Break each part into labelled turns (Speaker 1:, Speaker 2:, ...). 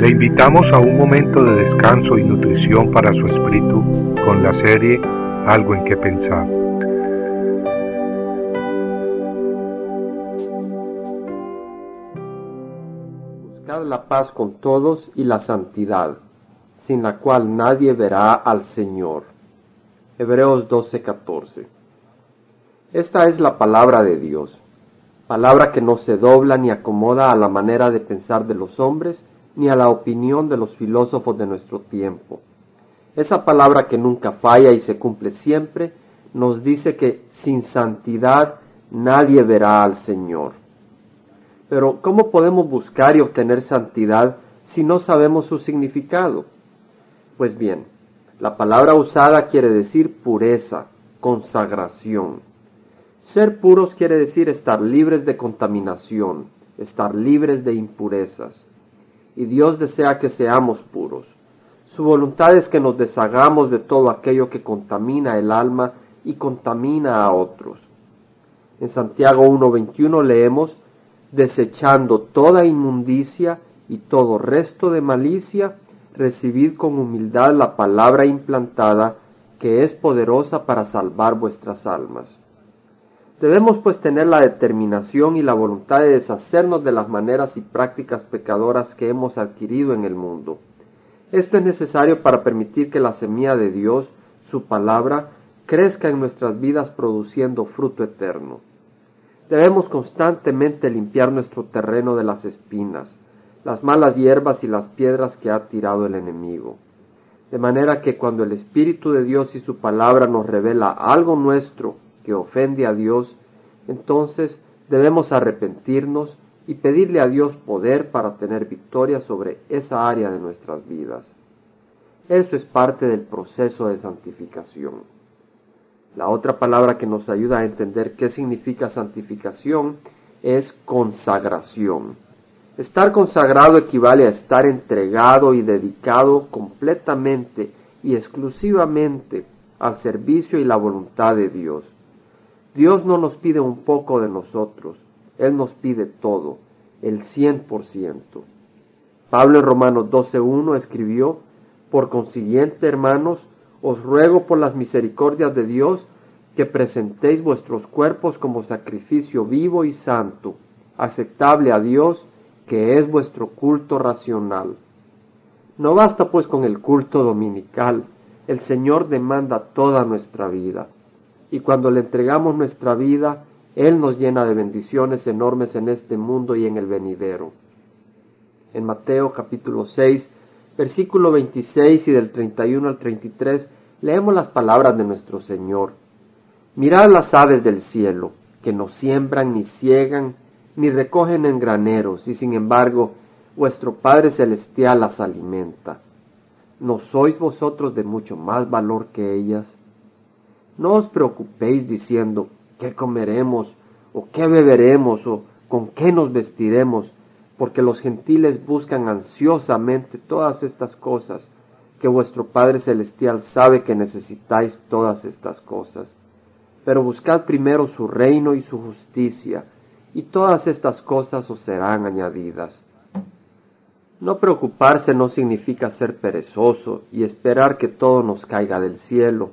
Speaker 1: Le invitamos a un momento de descanso y nutrición para su espíritu con la serie Algo en que pensar.
Speaker 2: Buscar la paz con todos y la santidad, sin la cual nadie verá al Señor. Hebreos 12:14 Esta es la palabra de Dios, palabra que no se dobla ni acomoda a la manera de pensar de los hombres, ni a la opinión de los filósofos de nuestro tiempo. Esa palabra que nunca falla y se cumple siempre nos dice que sin santidad nadie verá al Señor. Pero ¿cómo podemos buscar y obtener santidad si no sabemos su significado? Pues bien, la palabra usada quiere decir pureza, consagración. Ser puros quiere decir estar libres de contaminación, estar libres de impurezas y Dios desea que seamos puros. Su voluntad es que nos deshagamos de todo aquello que contamina el alma y contamina a otros. En Santiago 1.21 leemos, desechando toda inmundicia y todo resto de malicia, recibid con humildad la palabra implantada que es poderosa para salvar vuestras almas. Debemos pues tener la determinación y la voluntad de deshacernos de las maneras y prácticas pecadoras que hemos adquirido en el mundo. Esto es necesario para permitir que la semilla de Dios, su palabra, crezca en nuestras vidas produciendo fruto eterno. Debemos constantemente limpiar nuestro terreno de las espinas, las malas hierbas y las piedras que ha tirado el enemigo. De manera que cuando el Espíritu de Dios y su palabra nos revela algo nuestro que ofende a Dios, entonces debemos arrepentirnos y pedirle a Dios poder para tener victoria sobre esa área de nuestras vidas. Eso es parte del proceso de santificación. La otra palabra que nos ayuda a entender qué significa santificación es consagración. Estar consagrado equivale a estar entregado y dedicado completamente y exclusivamente al servicio y la voluntad de Dios. Dios no nos pide un poco de nosotros, Él nos pide todo, el cien por ciento. Pablo en Romanos 12.1 escribió, Por consiguiente, hermanos, os ruego por las misericordias de Dios que presentéis vuestros cuerpos como sacrificio vivo y santo, aceptable a Dios, que es vuestro culto racional. No basta pues con el culto dominical, el Señor demanda toda nuestra vida y cuando le entregamos nuestra vida, Él nos llena de bendiciones enormes en este mundo y en el venidero. En Mateo capítulo 6, versículo 26 y del 31 al 33, leemos las palabras de nuestro Señor. Mirad las aves del cielo, que no siembran ni ciegan, ni recogen en graneros, y sin embargo vuestro Padre Celestial las alimenta. ¿No sois vosotros de mucho más valor que ellas? No os preocupéis diciendo, ¿qué comeremos? ¿O qué beberemos? ¿O con qué nos vestiremos? Porque los gentiles buscan ansiosamente todas estas cosas, que vuestro Padre Celestial sabe que necesitáis todas estas cosas. Pero buscad primero su reino y su justicia, y todas estas cosas os serán añadidas. No preocuparse no significa ser perezoso y esperar que todo nos caiga del cielo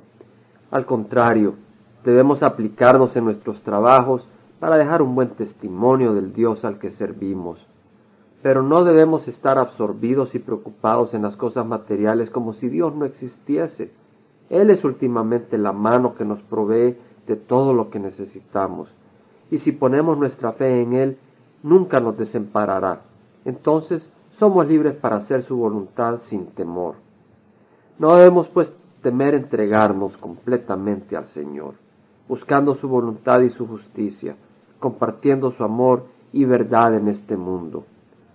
Speaker 2: al contrario, debemos aplicarnos en nuestros trabajos para dejar un buen testimonio del Dios al que servimos. Pero no debemos estar absorbidos y preocupados en las cosas materiales como si Dios no existiese. Él es últimamente la mano que nos provee de todo lo que necesitamos. Y si ponemos nuestra fe en Él, nunca nos desamparará. Entonces somos libres para hacer su voluntad sin temor. No debemos pues temer entregarnos completamente al Señor, buscando su voluntad y su justicia, compartiendo su amor y verdad en este mundo.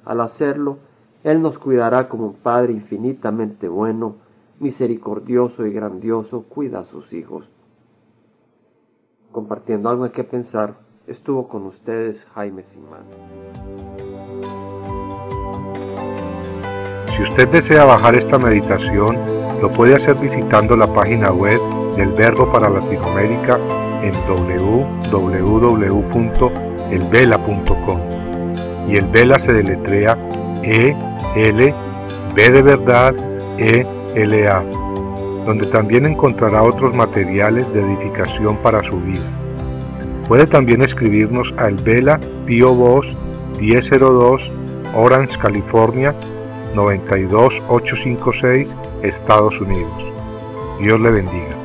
Speaker 2: Al hacerlo, Él nos cuidará como un Padre infinitamente bueno, misericordioso y grandioso, cuida a sus hijos. Compartiendo algo en que pensar, estuvo con ustedes Jaime Simán.
Speaker 1: Si usted desea bajar esta meditación, lo puede hacer visitando la página web del Verbo para Latinoamérica en www.elvela.com. Y el Vela se deletrea E L B de verdad, E, L, A, donde también encontrará otros materiales de edificación para su vida. Puede también escribirnos al Vela Pio Box 1002 Orange, California 92856, Estados Unidos. Dios le bendiga.